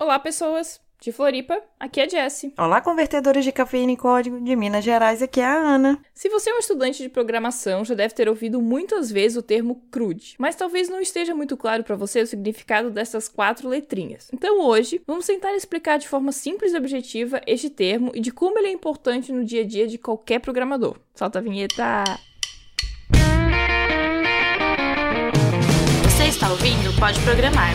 Olá, pessoas de Floripa, aqui é Jessie. Olá, convertedores de cafeína e código de Minas Gerais, aqui é a Ana. Se você é um estudante de programação, já deve ter ouvido muitas vezes o termo CRUD, mas talvez não esteja muito claro para você o significado dessas quatro letrinhas. Então hoje, vamos tentar explicar de forma simples e objetiva este termo e de como ele é importante no dia a dia de qualquer programador. Solta a vinheta! Você está ouvindo Pode Programar.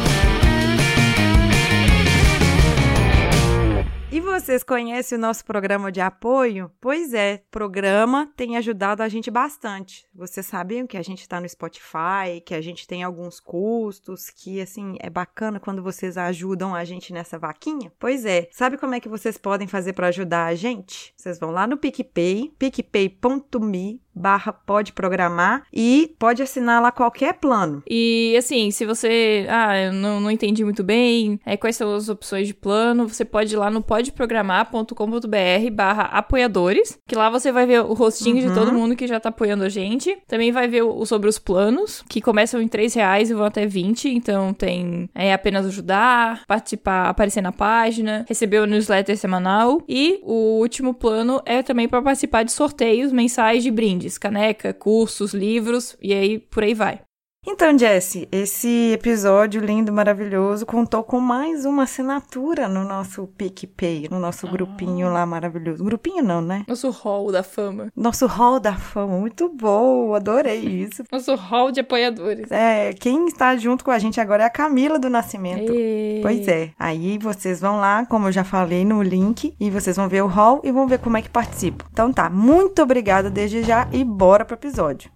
E vocês conhecem o nosso programa de apoio? Pois é, o programa tem ajudado a gente bastante. Vocês sabiam que a gente está no Spotify, que a gente tem alguns custos, que assim é bacana quando vocês ajudam a gente nessa vaquinha? Pois é, sabe como é que vocês podem fazer para ajudar a gente? Vocês vão lá no PicPay, picpay.me barra pode programar e pode assinar lá qualquer plano. E assim, se você, ah, eu não, não entendi muito bem, é, quais são as opções de plano, você pode ir lá no podeprogramar.com.br barra apoiadores, que lá você vai ver o rostinho uhum. de todo mundo que já tá apoiando a gente. Também vai ver o, sobre os planos, que começam em 3 reais e vão até 20, então tem é, apenas ajudar, participar, aparecer na página, receber o newsletter semanal e o último plano é também para participar de sorteios mensais de brinde brindes, caneca, cursos, livros e aí por aí vai. Então, Jesse, esse episódio lindo, maravilhoso, contou com mais uma assinatura no nosso PicPay, no nosso ah. grupinho lá maravilhoso. Grupinho não, né? Nosso hall da fama. Nosso hall da fama, muito bom, adorei isso. nosso hall de apoiadores. É, quem está junto com a gente agora é a Camila do Nascimento. E... Pois é, aí vocês vão lá, como eu já falei no link, e vocês vão ver o hall e vão ver como é que participa. Então tá, muito obrigada desde já e bora pro episódio.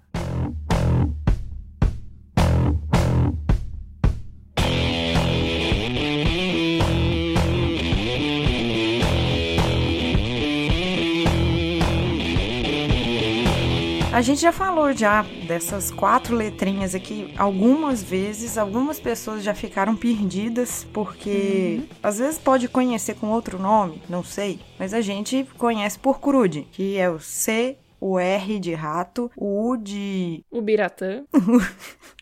A gente já falou já dessas quatro letrinhas aqui algumas vezes. Algumas pessoas já ficaram perdidas porque uhum. às vezes pode conhecer com outro nome, não sei. Mas a gente conhece por CRUD, que é o C, o R de rato, o U de. O Biratã.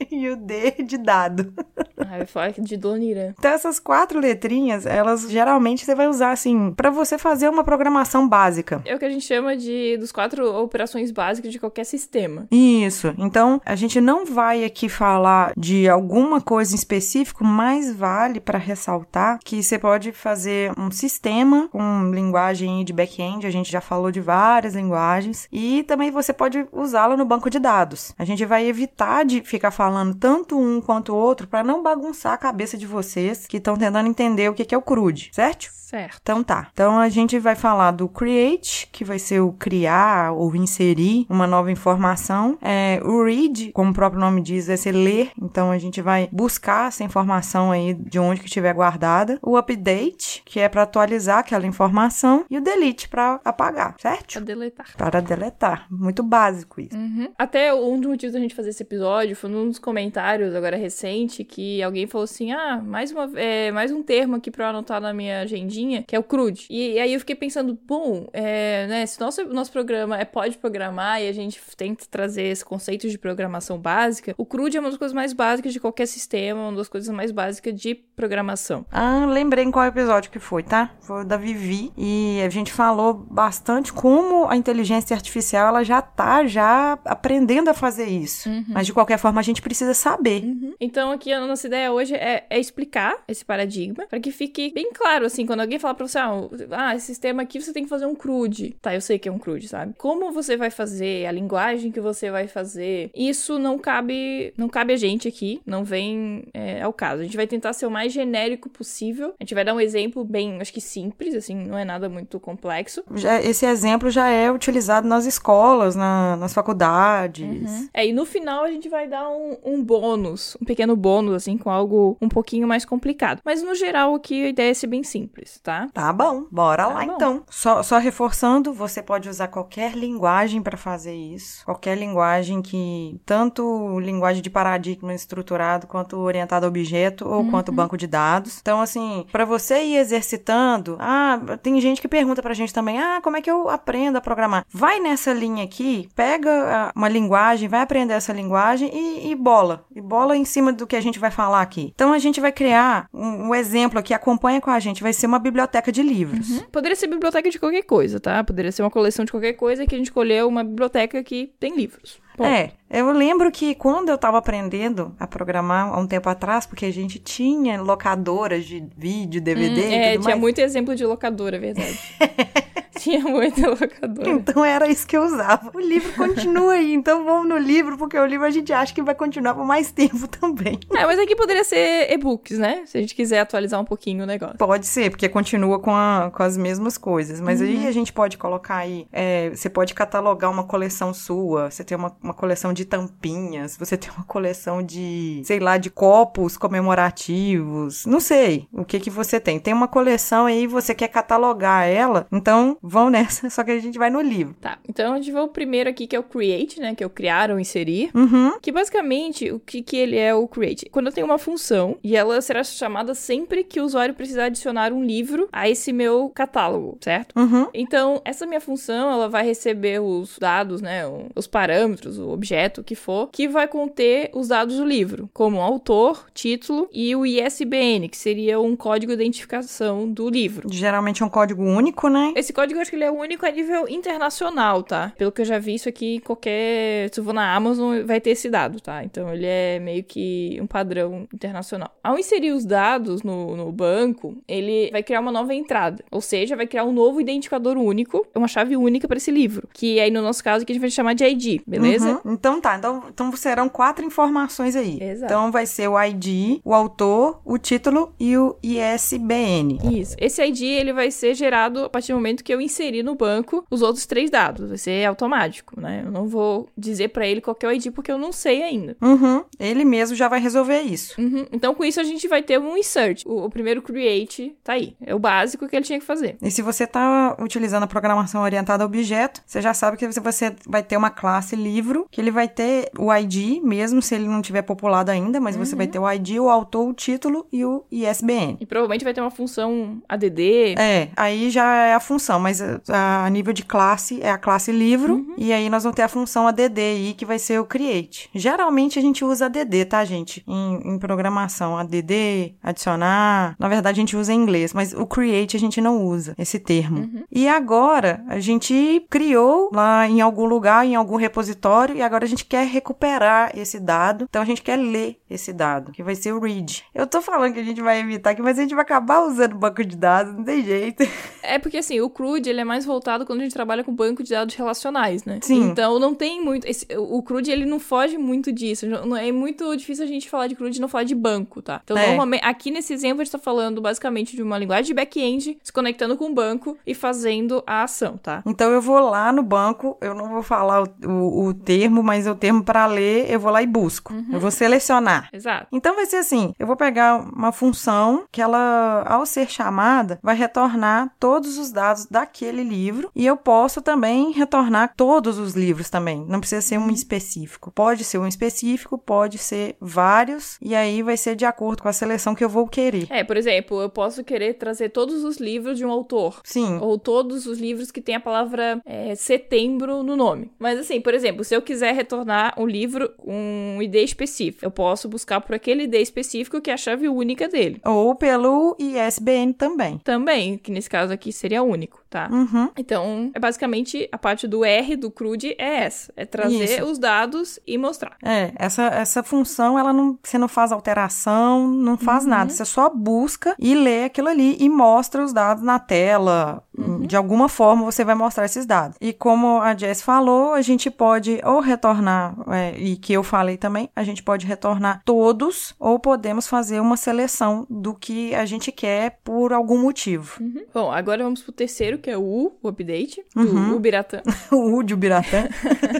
e o D de dado. Ah, eu falo de Donira. Então, essas quatro letrinhas, elas geralmente você vai usar assim, para você fazer uma programação básica. É o que a gente chama de dos quatro operações básicas de qualquer sistema. Isso. Então, a gente não vai aqui falar de alguma coisa em específico, mas vale para ressaltar que você pode fazer um sistema com linguagem de back-end, a gente já falou de várias linguagens, e também você pode usá-la no banco de dados. A gente vai evitar de ficar falando tanto um quanto o outro para não bagunçar a cabeça de vocês que estão tentando entender o que é o CRUD, certo? Certo. Então tá. Então a gente vai falar do create, que vai ser o criar ou inserir uma nova informação. É, o read, como o próprio nome diz, vai ser ler. Então a gente vai buscar essa informação aí de onde que estiver guardada. O update, que é para atualizar aquela informação. E o delete, para apagar, certo? Para deletar. Para deletar. Muito básico isso. Uhum. Até um dos motivos da gente fazer esse episódio foi num dos comentários agora recente que alguém falou assim: ah, mais, uma, é, mais um termo aqui para eu anotar na minha agendinha que é o CRUD. E, e aí eu fiquei pensando, bom, é, né, se nosso, nosso programa é pode programar e a gente tenta trazer esse conceito de programação básica, o CRUD é uma das coisas mais básicas de qualquer sistema, uma das coisas mais básicas de programação. Ah, lembrei em qual episódio que foi, tá? Foi o da Vivi e a gente falou bastante como a inteligência artificial ela já tá já aprendendo a fazer isso. Uhum. Mas de qualquer forma a gente precisa saber. Uhum. Então aqui a nossa ideia hoje é, é explicar esse paradigma para que fique bem claro assim quando alguém falar pra você, ah, ah, esse sistema aqui você tem que fazer um CRUD. Tá, eu sei que é um CRUD, sabe? Como você vai fazer, a linguagem que você vai fazer, isso não cabe, não cabe a gente aqui, não vem é, ao caso. A gente vai tentar ser o mais genérico possível. A gente vai dar um exemplo bem, acho que simples, assim, não é nada muito complexo. Já, esse exemplo já é utilizado nas escolas, na, nas faculdades. Uhum. É, e no final a gente vai dar um, um bônus, um pequeno bônus, assim, com algo um pouquinho mais complicado. Mas no geral aqui a ideia é ser bem simples. tá? Tá bom, bora Tá lá bom. então. Só, só reforçando, você pode usar qualquer linguagem para fazer isso. Qualquer linguagem que, tanto linguagem de paradigma estruturado, quanto orientada a objeto, ou quanto banco de dados. Então, assim, para você ir exercitando, ah, tem gente que pergunta pra gente também, ah, como é que eu aprendo a programar? Vai nessa linha aqui, pega ah, uma linguagem, vai aprender essa linguagem e, e bola. E bola em cima do que a gente vai falar aqui. Então, a gente vai criar um, um exemplo aqui, acompanha com a gente, vai ser uma biblioteca de livros. Poderia ser biblioteca de qualquer coisa, tá? Poderia ser uma coleção de qualquer coisa que a gente escolheu uma biblioteca que tem livros. Bom, É, eu lembro que quando eu tava aprendendo a programar há um tempo atrás, porque a gente tinha locadoras de vídeo, DVD Hum, e é, tudo tinha mais. muito exemplo de locadora, é verdade. tinha muita locadora. Então era isso que eu usava. O livro continua aí, então vamos no livro, porque o livro a gente acha que vai continuar por mais tempo também. É, mas aqui poderia ser e-books, né? Se a gente quiser atualizar um pouquinho o negócio. Pode ser, porque continua com, a- com as mesmas coisas. Mas Uhum. aí a gente pode colocar aí. é, você pode catalogar uma coleção sua. Você tem uma, uma coleção de tampinhas. Você tem uma coleção de, sei lá, de copos comemorativos. Não sei o que que você tem. Tem uma coleção aí, você quer catalogar ela. Então vão nessa, só que a gente vai no livro. Tá, então a gente vai o primeiro aqui, que é o create, né? Que é o criar ou inserir. Uhum. Que basicamente, o que, que ele é o create? Quando eu tenho uma função e ela será chamada sempre que o usuário precisar adicionar um livro a esse meu catálogo, certo? Uhum. Então, essa minha função, ela vai receber os dados, né, os parâmetros, o objeto, o que for, que vai conter os dados do livro, como autor, título e o ISBN, que seria um código de identificação do livro. Geralmente é um código único, né? Esse código acho que ele é único a nível internacional, tá? Pelo que eu já vi, isso aqui, qualquer. Se eu vou na Amazon, vai ter esse dado, tá? Então ele é meio que um padrão internacional. Ao inserir os dados no, no banco, ele vai criar uma nova entrada. Ou seja, vai criar um novo identificador único, uma chave única para esse livro. Que aí, no nosso caso, que a gente vai chamar de ID, beleza? Uhum. Então tá, então, então serão quatro informações aí. Exato. Então vai ser o ID, o autor, o título e o ISBN. Isso. Esse ID ele vai ser gerado a partir do momento que eu inserir no banco os outros três dados. Vai ser automático, né? Eu não vou dizer pra ele qual que é o ID porque eu não sei ainda. Uhum. Ele mesmo já vai resolver isso. Uhum. Então, com isso, a gente vai ter um insert. O, o primeiro create tá aí. É o básico que ele tinha que fazer. E se você está utilizando a programação orientada a objeto, você já sabe que você vai ter uma classe livro, que ele vai ter o ID, mesmo se ele não tiver populado ainda, mas você vai ter o ID, o autor, o título e o ISBN. E provavelmente vai ter uma função ADD. É, aí já é a função, mas a, a nível de classe é a classe livro, e aí nós vamos ter a função ADD aí, que vai ser o create. Geralmente a gente usa ADD, tá, gente? Em, em programação, ADD, adicionar. Na verdade a gente usa em inglês, mas o create a gente não usa esse termo. E agora a gente criou lá em algum lugar, em algum repositório, e agora a gente quer recuperar esse dado. Então a gente quer ler esse dado, que vai ser o read. Eu tô falando que a gente vai evitar aqui, mas a gente vai acabar usando banco de dados, não tem jeito. É porque, assim, o CRUD, ele é mais voltado quando a gente trabalha com banco de dados relacionais, né? Sim. Então, não tem muito... esse- o CRUD, ele não foge muito disso. É muito difícil a gente falar de CRUD e não falar de banco, tá? Então, É. normalmente... Aqui, nesse exemplo, a gente tá falando, basicamente, de uma linguagem de back-end se conectando com o banco e fazendo a ação, tá? Então eu vou lá no banco, eu não vou falar o, o, o termo, mas o termo para ler, eu vou lá e busco. Eu vou selecionar. Exato. Então vai ser assim, eu vou pegar uma função que ela, ao ser chamada, vai retornar todos os dados daquele livro e eu posso também retornar todos os livros também. Não precisa ser um específico. Pode ser um específico, pode ser vários e aí vai ser de acordo com a seleção que eu vou querer. É, por exemplo, eu posso querer trazer todos os livros de um autor. Sim. Ou todos os livros que tem a palavra é, setembro no nome. Mas assim, por exemplo, se eu quiser retornar um livro com um ID específico, eu posso buscar por aquele ID específico que é a chave única dele. Ou pelo ISBN também. Também, que nesse caso aqui seria único, tá? Uhum. Então, é basicamente a parte do R do CRUD é essa. É trazer Isso. os dados e mostrar. É, essa, essa função, ela não, você não faz alteração, não faz nada. Você só busca e lê aquilo ali e mostra os dados na tela. De alguma forma você vai mostrar esses dados. E como a Jess falou, a gente pode ou retornar, é, e que eu falei também, a gente pode retornar todos, ou podemos fazer uma seleção do que a gente quer por algum motivo. Bom, agora vamos pro terceiro, que é o U, o update, do Uhum. Ubiratã. o U de Ubiratã.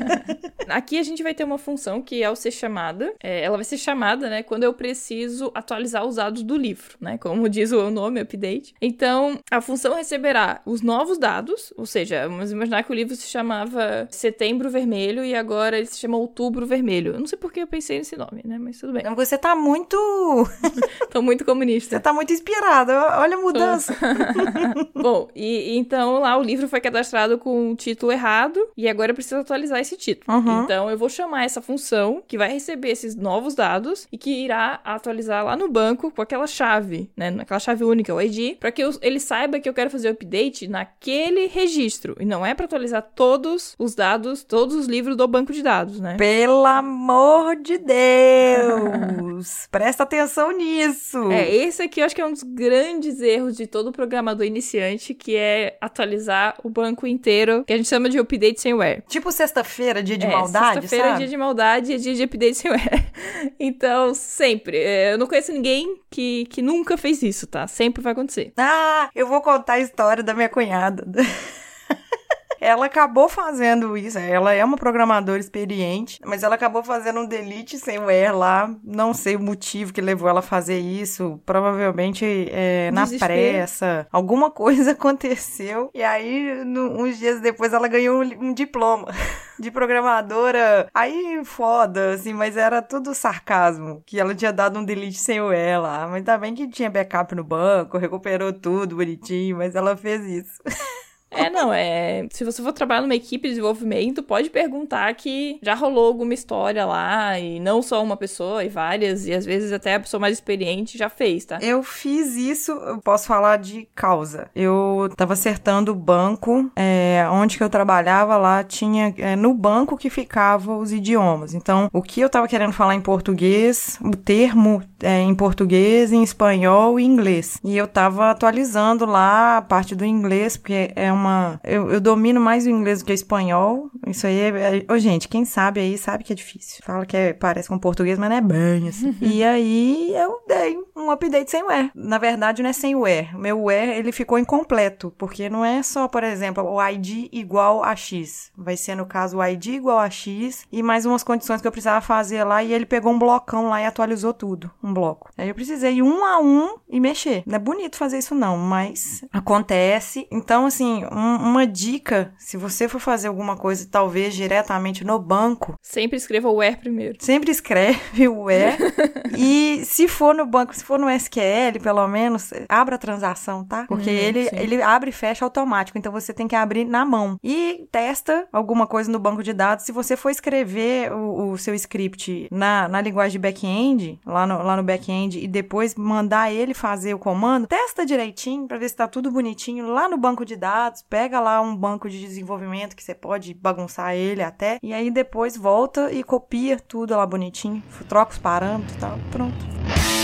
Aqui a gente vai ter uma função que ao ser chamada, é, ela vai ser chamada, né, quando eu preciso atualizar os dados do livro, né, como diz o nome, update. Então, a função receberá os novos dados, ou seja, vamos imaginar que o livro se chamava Setembro Vermelho e agora ele se chama Outubro Vermelho. Eu não sei por que eu pensei nesse nome, né, mas tudo bem. Você tá muito. Tô muito comunista. Você tá muito inspirado. Olha a mudança. Bom, e, e então lá o livro foi cadastrado com o título errado e agora eu preciso atualizar esse título. Uhum. Então eu vou chamar essa função que vai receber esses novos dados e que irá atualizar lá no banco com aquela chave, né? Aquela chave única, o ID, para que eu- ele saiba que eu quero fazer o update naquele registro. E não é para atualizar todos os dados, todos os livros do banco de dados, né? Pelo amor de Deus! Presta atenção nisso. É, esse aqui eu acho que é um dos grandes erros de todo programador iniciante, que é atualizar o banco inteiro, que a gente chama de update semware. Tipo sexta-feira, dia de é, maldade, Sexta-feira é dia de maldade e é dia de update semware. então, sempre. é, Eu não conheço ninguém que, que nunca fez isso, tá? Sempre vai acontecer. Ah, eu vou contar a história da minha cunhada. Ela acabou fazendo isso. Ela é uma programadora experiente, mas ela acabou fazendo um delete sem o R lá. Não sei o motivo que levou ela a fazer isso. Provavelmente é, na pressa. Alguma coisa aconteceu. E aí, no- uns dias depois, ela ganhou um, um diploma. De programadora, aí foda, assim, mas era tudo sarcasmo. Que ela tinha dado um delete sem o E lá. Mas ainda bem que tinha backup no banco, recuperou tudo bonitinho, mas ela fez isso. É, não, é. Se você for trabalhar numa equipe de desenvolvimento, pode perguntar que já rolou alguma história lá, e não só uma pessoa, e várias, e às vezes até a pessoa mais experiente já fez, tá? Eu fiz isso, eu posso falar de causa. Eu tava acertando o banco, é, onde que eu trabalhava lá, tinha é, no banco que ficava os idiomas. Então, o que eu tava querendo falar em português, o termo é, em português, em espanhol e inglês. E eu tava atualizando lá a parte do inglês, porque é uma. Eu, eu domino mais o inglês do que o espanhol. Isso aí é. é- Ô, gente, quem sabe aí sabe que é difícil. Fala que é- parece com português, mas não é bem assim. e aí eu dei um update sem o E. Na verdade, não é sem o E. O meu E ele ficou incompleto, porque não é só, por exemplo, o ID igual a X. Vai ser, no caso, o ID igual a X e mais umas condições que eu precisava fazer lá. E ele pegou um blocão lá e atualizou tudo. Um bloco. Aí eu precisei ir um a um e mexer. Não é bonito fazer isso, não, mas acontece. Então, assim, um- uma dica: se você for fazer alguma coisa, talvez diretamente no banco, Sempre escreva o where primeiro. sempre escreve o E. e se for no banco, se for no SQL, pelo menos, abra a transação, tá? Porque Hum, ele, sim. ele abre e fecha automático. Então você tem que abrir na mão. E testa alguma coisa no banco de dados. Se você for escrever o, o seu script na, na linguagem de back-end, lá no, lá no back-end, e depois mandar ele fazer o comando, testa direitinho pra ver se tá tudo bonitinho lá no banco de dados. Pega lá um banco de desenvolvimento que você pode bagunçar ele até. E aí depois volta e copia tudo lá bonitinho. Troca os parâmetros e tal. Pronto.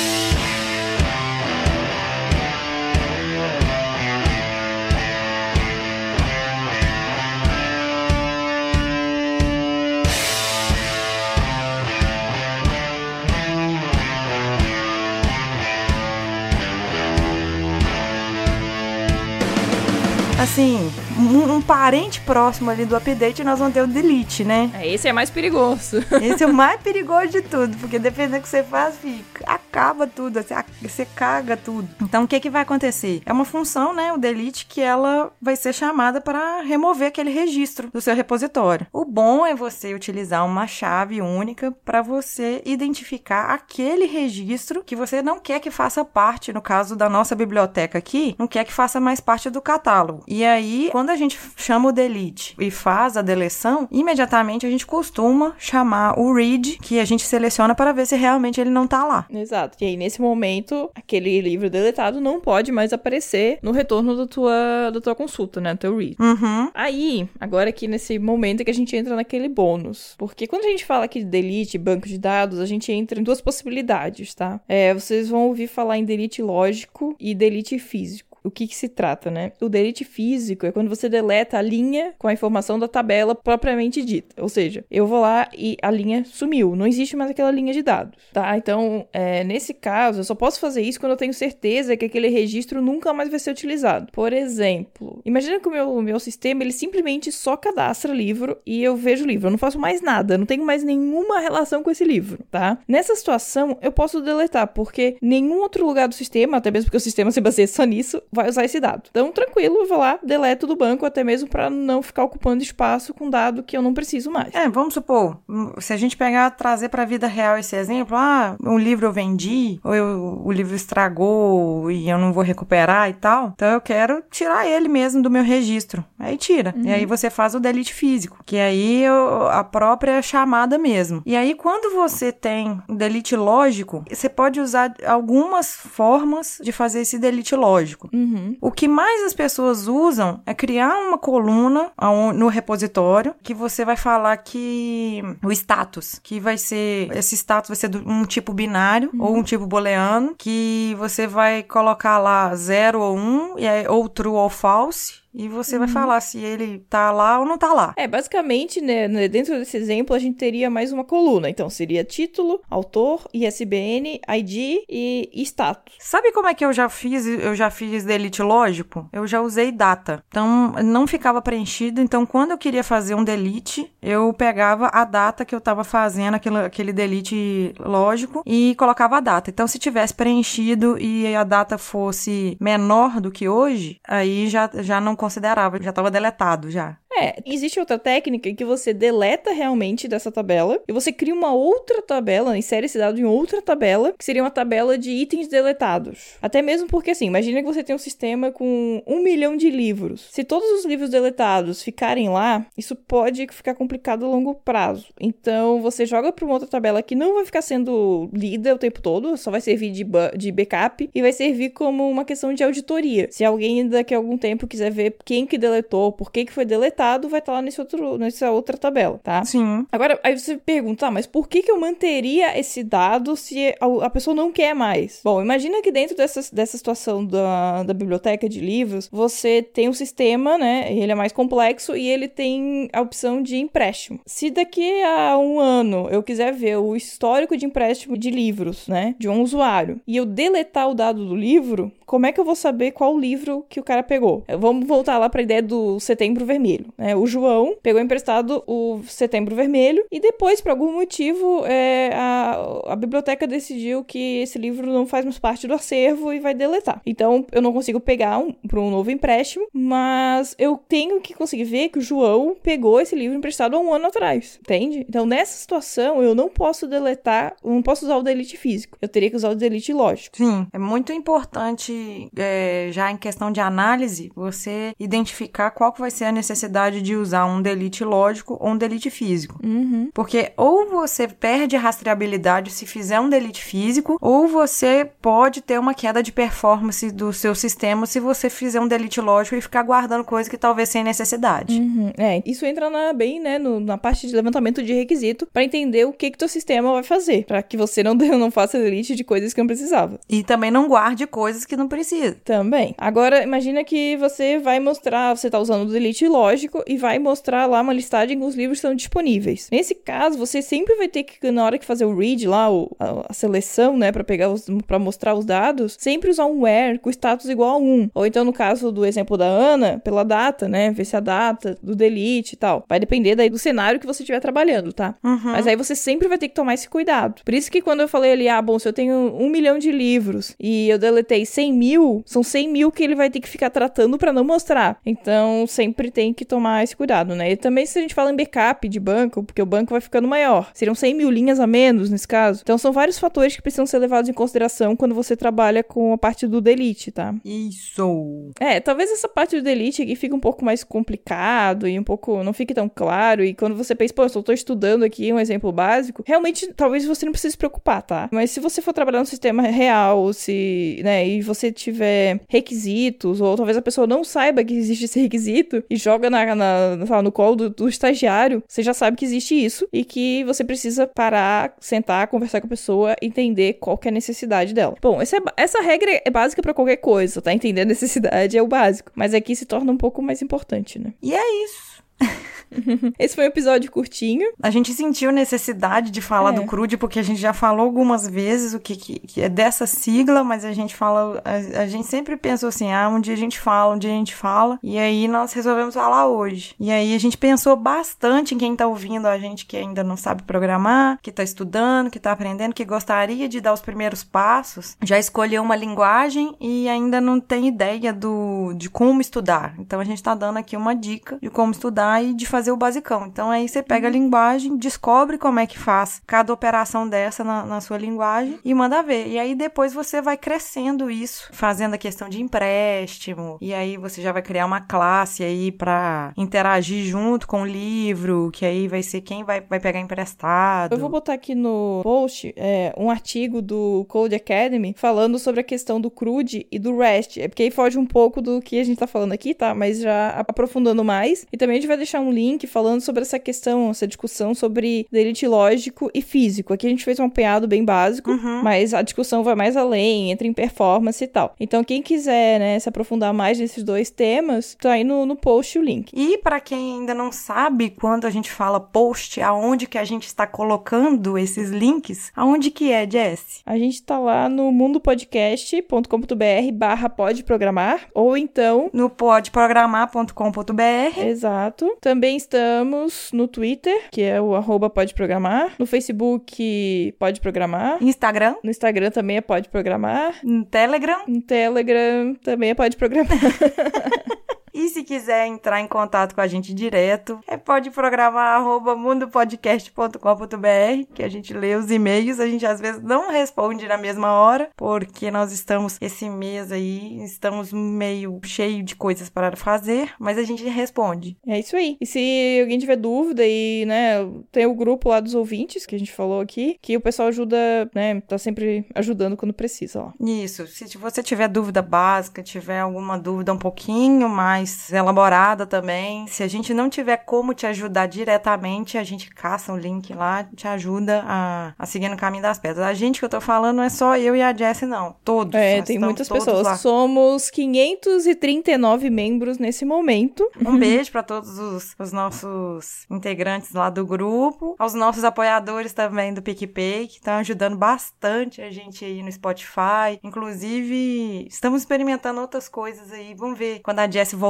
Assim, um, um parente próximo ali do update, nós vamos ter o delete, né? É, esse é mais perigoso. Esse é o mais perigoso de tudo, porque dependendo do que você faz, fica, acaba tudo, você, caga tudo. Então, o que que vai acontecer? É uma função, né, o delete, que ela vai ser chamada para remover aquele registro do seu repositório. O bom é você utilizar uma chave única para você identificar aquele registro que você não quer que faça parte, no caso da nossa biblioteca aqui, não quer que faça mais parte do catálogo. E aí, quando a gente chama o delete e faz a deleção, imediatamente a gente costuma chamar o read, que a gente seleciona para ver se realmente ele não tá lá. Exato. E aí, nesse momento, aquele livro deletado não pode mais aparecer no retorno da tua, da tua consulta, né? Do teu read. Uhum. Aí, agora aqui nesse momento é que a gente entra naquele bônus. Porque quando a gente fala aqui de delete, banco de dados, a gente entra em duas possibilidades, tá? É, vocês vão ouvir falar em delete lógico e delete físico. O que, que se trata, né? O delete físico é quando você deleta a linha com a informação da tabela propriamente dita. Ou seja, eu vou lá e a linha sumiu, não existe mais aquela linha de dados, tá? Então, é, nesse caso, eu só posso fazer isso quando eu tenho certeza que aquele registro nunca mais vai ser utilizado. Por exemplo, imagina que o meu, meu sistema ele simplesmente só cadastra livro e eu vejo o livro, eu não faço mais nada, não tenho mais nenhuma relação com esse livro, tá? Nessa situação, eu posso deletar, porque nenhum outro lugar do sistema, até mesmo porque o sistema se baseia só nisso, vai usar esse dado. Então, tranquilo, eu vou lá, deleto do banco, até mesmo para não ficar ocupando espaço com dado que eu não preciso mais. É, vamos supor, se a gente pegar, trazer pra vida real esse exemplo, ah, um livro eu vendi, ou eu, o livro estragou e eu não vou recuperar e tal, então eu quero tirar ele mesmo do meu registro. Aí tira. E aí você faz o delete físico, que aí eu- a própria chamada mesmo. E aí quando você tem o delete lógico, você pode usar algumas formas de fazer esse delete lógico. Uhum. O que mais as pessoas usam é criar uma coluna no repositório que você vai falar que o status, que vai ser esse status vai ser um tipo binário ou um tipo booleano, que você vai colocar lá 0 ou 1 um, e aí, ou true ou false. E você vai falar se ele tá lá ou não tá lá. É, basicamente, né, né, dentro desse exemplo, a gente teria mais uma coluna. Então, seria título, autor, ISBN, ID e status. Sabe como é que eu já fiz? Eu já fiz delete lógico? Eu já usei data. Então, não ficava preenchido. Então, quando eu queria fazer um delete, eu pegava a data que eu tava fazendo, aquele, aquele delete lógico, e colocava a data. Então, se tivesse preenchido e a data fosse menor do que hoje, aí já, já não considerava, já tava deletado já. É, existe outra técnica que você deleta realmente dessa tabela e você cria uma outra tabela, insere esse dado em outra tabela, que seria uma tabela de itens deletados. Até mesmo porque, assim, imagina que você tem um sistema com um milhão de livros. Se todos os livros deletados ficarem lá, isso pode ficar complicado a longo prazo. Então, você joga para uma outra tabela que não vai ficar sendo lida o tempo todo, só vai servir de, de backup e vai servir como uma questão de auditoria. Se alguém daqui a algum tempo quiser ver quem que deletou, por que que foi deletado, vai estar lá nesse outro, nessa outra tabela, tá? Sim. Agora, aí você pergunta, ah, mas por que, que eu manteria esse dado se a, a pessoa não quer mais? Bom, imagina que dentro dessa, dessa situação da, da biblioteca de livros, você tem um sistema, né? Ele é mais complexo e ele tem a opção de empréstimo. Se daqui a um ano eu quiser ver o histórico de empréstimo de livros, né? De um usuário, e eu deletar o dado do livro, como é que eu vou saber qual livro que o cara pegou? Vamos voltar lá para a ideia do setembro vermelho. Né? O João pegou emprestado o setembro vermelho e depois, por algum motivo, é, a, a biblioteca decidiu que esse livro não faz mais parte do acervo e vai deletar. Então, eu não consigo pegar um, para um novo empréstimo, mas eu tenho que conseguir ver que o João pegou esse livro emprestado há um ano atrás, entende? Então, nessa situação, eu não posso deletar, não posso usar o delete físico. Eu teria que usar o delete lógico. Sim, é muito importante, é, já em questão de análise, você identificar qual que vai ser a necessidade de usar um delete lógico ou um delete físico. Uhum. Porque ou você perde a rastreabilidade se fizer um delete físico, ou você pode ter uma queda de performance do seu sistema se você fizer um delete lógico e ficar guardando coisa que talvez sem necessidade. Uhum, É, isso entra na, bem, né, no- na parte de levantamento de requisito pra entender o que que teu sistema vai fazer, Pra que você não, não faça delete de coisas que não precisava. E também não guarde coisas que não precisa. Também. Agora, imagina que você vai mostrar, você tá usando o delete lógico e vai mostrar lá uma listagem com os livros que estão disponíveis. Nesse caso, você sempre vai ter que, na hora que fazer o read lá, o- a, a seleção, né, pra pegar os, para mostrar os dados, sempre usar um where com status igual a 1. Ou então, no caso do exemplo da Ana, pela data, né, ver se a data do delete e tal. Vai depender daí do cenário que você estiver trabalhando, tá? Mas aí você sempre vai ter que tomar esse cuidado. Por isso que quando eu falei ali, ah, bom, se eu tenho um milhão de livros e eu deletei 100 mil, são 100 mil que ele vai ter que ficar tratando pra não mostrar. Então, sempre tem que tomar esse cuidado, né? E também se a gente fala em backup de banco, porque o banco vai ficando maior. Seriam 100 mil linhas a menos nesse caso. Então, são vários fatores que precisam ser levados em consideração quando você trabalha com a parte do delete, tá? Isso. É, talvez essa parte formato de Elite aqui fica um pouco mais complicado e um pouco não fica tão claro. E quando você pensa, pô, eu só tô estudando aqui um exemplo básico, realmente talvez você não precise se preocupar, tá? Mas se você for trabalhar no sistema real, se, né, e você tiver requisitos, ou talvez a pessoa não saiba que existe esse requisito e joga na, na, na no colo do, do estagiário, você já sabe que existe isso e que você precisa parar, sentar, conversar com a pessoa, entender qual é a necessidade dela. Bom, essa, é, essa regra é básica para qualquer coisa, tá? Entender a necessidade é o básico. Mas aqui se torna um pouco mais importante, né? E é isso. Esse foi um episódio curtinho. A gente sentiu necessidade de falar É. do CRUD, porque a gente já falou algumas vezes o que, que, que é dessa sigla, mas a gente fala. A, a gente sempre pensou assim: ah, um dia a gente fala, um dia a gente fala. E aí nós resolvemos falar hoje. E aí a gente pensou bastante em quem tá ouvindo a gente que ainda não sabe programar, que tá estudando, que tá aprendendo, que gostaria de dar os primeiros passos, já escolheu uma linguagem e ainda não tem ideia do, de como estudar. Então a gente tá dando aqui uma dica de como estudar e de fazer o basicão. Então aí você pega a linguagem, descobre como é que faz cada operação dessa na, na sua linguagem e manda ver. E aí depois você vai crescendo isso, fazendo a questão de empréstimo. E aí você já vai criar uma classe aí pra interagir junto com o livro, que aí vai ser quem vai, vai pegar emprestado. Eu vou botar aqui no post é, um artigo do Code Academy falando sobre a questão do CRUD e do REST. É porque aí foge um pouco do que a gente tá falando aqui, tá? Mas já aprofundando mais. E também a gente vai deixar um link falando sobre essa questão, essa discussão sobre delete lógico e físico. Aqui a gente fez um apanhado bem básico, mas a discussão vai mais além, entra em performance e tal. Então quem quiser, né, se aprofundar mais nesses dois temas, tá aí no, no post o link. E para quem ainda não sabe, quando a gente fala post, aonde que a gente está colocando esses links, aonde que é, Jess? A gente tá lá no mundopodcast.com.br barra pode programar, ou então No podprogramar.com.br. Exato. Também estamos no Twitter, que é o arroba pode programar. No Facebook, pode programar. Instagram, No Instagram também é pode programar. no Telegram. No Telegram também é pode programar. E se quiser entrar em contato com a gente direto, é pode programar arroba mundopodcast.com.br, que a gente lê os e-mails, a gente às vezes não responde na mesma hora, porque nós estamos esse mês aí, estamos meio cheio de coisas para fazer, mas a gente responde. É isso aí. E se alguém tiver dúvida e, né, tem o grupo lá dos ouvintes, que a gente falou aqui, que o pessoal ajuda, né, tá sempre ajudando quando precisa, ó. Isso, se você tiver dúvida básica, tiver alguma dúvida um pouquinho mais elaborada também, se a gente não tiver como te ajudar diretamente, a gente caça um link lá, te ajuda a, a seguir no caminho das pedras. A gente que eu tô falando não é só eu e a Jessie, não. Todos. É, tem muitas pessoas. lá. Somos 539 membros nesse momento. Um beijo para todos os, os nossos integrantes lá do grupo, aos nossos apoiadores também do PicPay, que estão ajudando bastante a gente aí no Spotify. Inclusive, estamos experimentando outras coisas aí. Vamos ver quando a Jessie voltar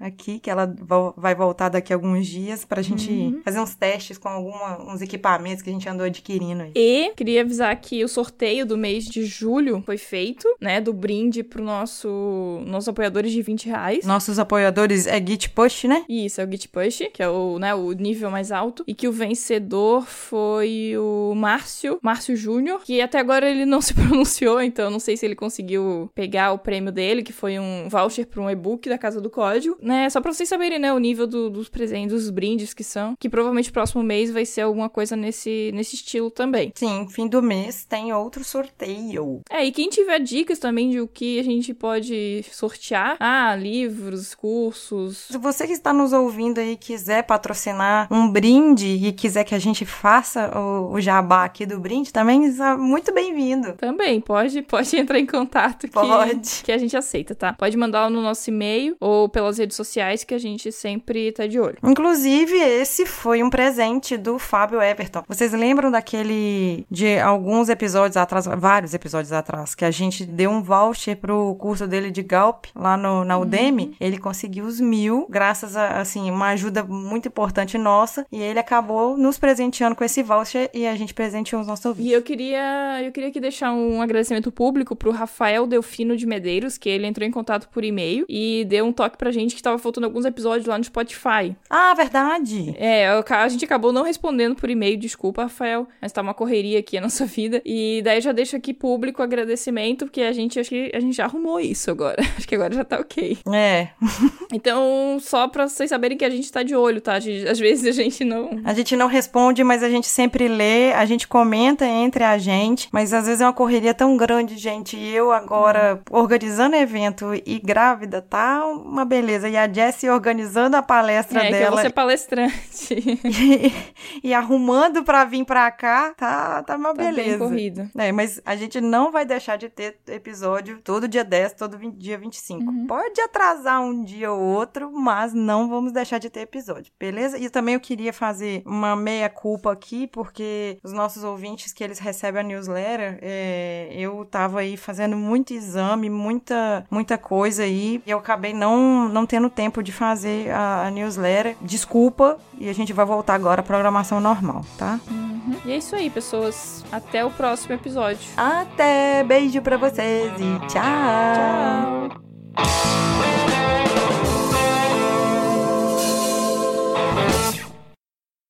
aqui, que ela vai voltar daqui a alguns dias, pra gente fazer uns testes com alguma, uns equipamentos que a gente andou adquirindo aí. E queria avisar que o sorteio do mês de julho foi feito, né? Do brinde pro nosso nossos apoiadores de 20 reais. Nossos apoiadores é Git Push, né? Isso, é o Git Push, que é o, né, o nível mais alto. E que o vencedor foi o Márcio, Márcio Júnior, que até agora ele não se pronunciou, então eu não sei se ele conseguiu pegar o prêmio dele, que foi um voucher para um e-book da Casa do Código, né? Só pra vocês saberem, né, o nível do- dos presentes, dos brindes que são, que provavelmente próximo mês vai ser alguma coisa nesse, nesse estilo também. Sim, fim do mês tem outro sorteio. É, e quem tiver dicas também de o que a gente pode sortear, ah, livros, cursos, Se você que está nos ouvindo aí quiser patrocinar um brinde e quiser que a gente faça o, o jabá aqui do brinde, também está muito bem-vindo. Também, pode, pode entrar em contato que, Pode. que a gente aceita, tá? Pode mandar no nosso e-mail ou pelas redes sociais que a gente sempre tá de olho. Inclusive, esse foi um presente do Fábio Everton. Vocês lembram daquele de alguns episódios atrás, vários episódios atrás, que a gente deu um voucher pro curso dele de Galp lá no, na Udemy? Ele conseguiu os mil, graças a, assim, uma ajuda muito importante nossa, e ele acabou nos presenteando com esse voucher e a gente presenteou os nossos ouvintes. E eu queria, eu queria aqui deixar um agradecimento público pro Rafael Delfino de Medeiros, que ele entrou em contato por e-mail e deu um toque pra gente que tava faltando alguns episódios lá no Spotify. Ah, verdade. É, a gente acabou não respondendo por e-mail, desculpa, Rafael, mas tá uma correria aqui a nossa vida. E daí já deixo aqui público o agradecimento, porque a gente acho que a gente já arrumou isso agora. Acho que agora já tá ok. É. Então, só pra vocês saberem que a gente tá de olho, tá? Às vezes a gente não. A gente não responde, mas a gente sempre lê, a gente comenta entre a gente, mas às vezes é uma correria tão grande, gente. E eu agora organizando evento e grávida, tá uma beleza. E a Jessie organizando a palestra é, dela. Que eu vou ser palestrante. e, e arrumando pra vir pra cá, tá, tá uma tá beleza. Bem corrido. É, mas a gente não vai deixar de ter episódio todo dia 10, todo 20, dia 25. Uhum. Pode atrasar um dia ou outro, mas não vamos deixar de ter episódio, beleza? E também eu queria fazer uma meia culpa aqui, porque os nossos ouvintes que eles recebem a newsletter, é, eu tava aí fazendo muito exame, muita, muita coisa aí, e eu acabei não, não tendo tempo de fazer a, a newsletter. Desculpa, e a gente vai voltar agora à programação normal, tá? Uhum. E é isso aí, pessoas. Até o próximo episódio. Até! Beijo pra vocês e tchau! Tchau!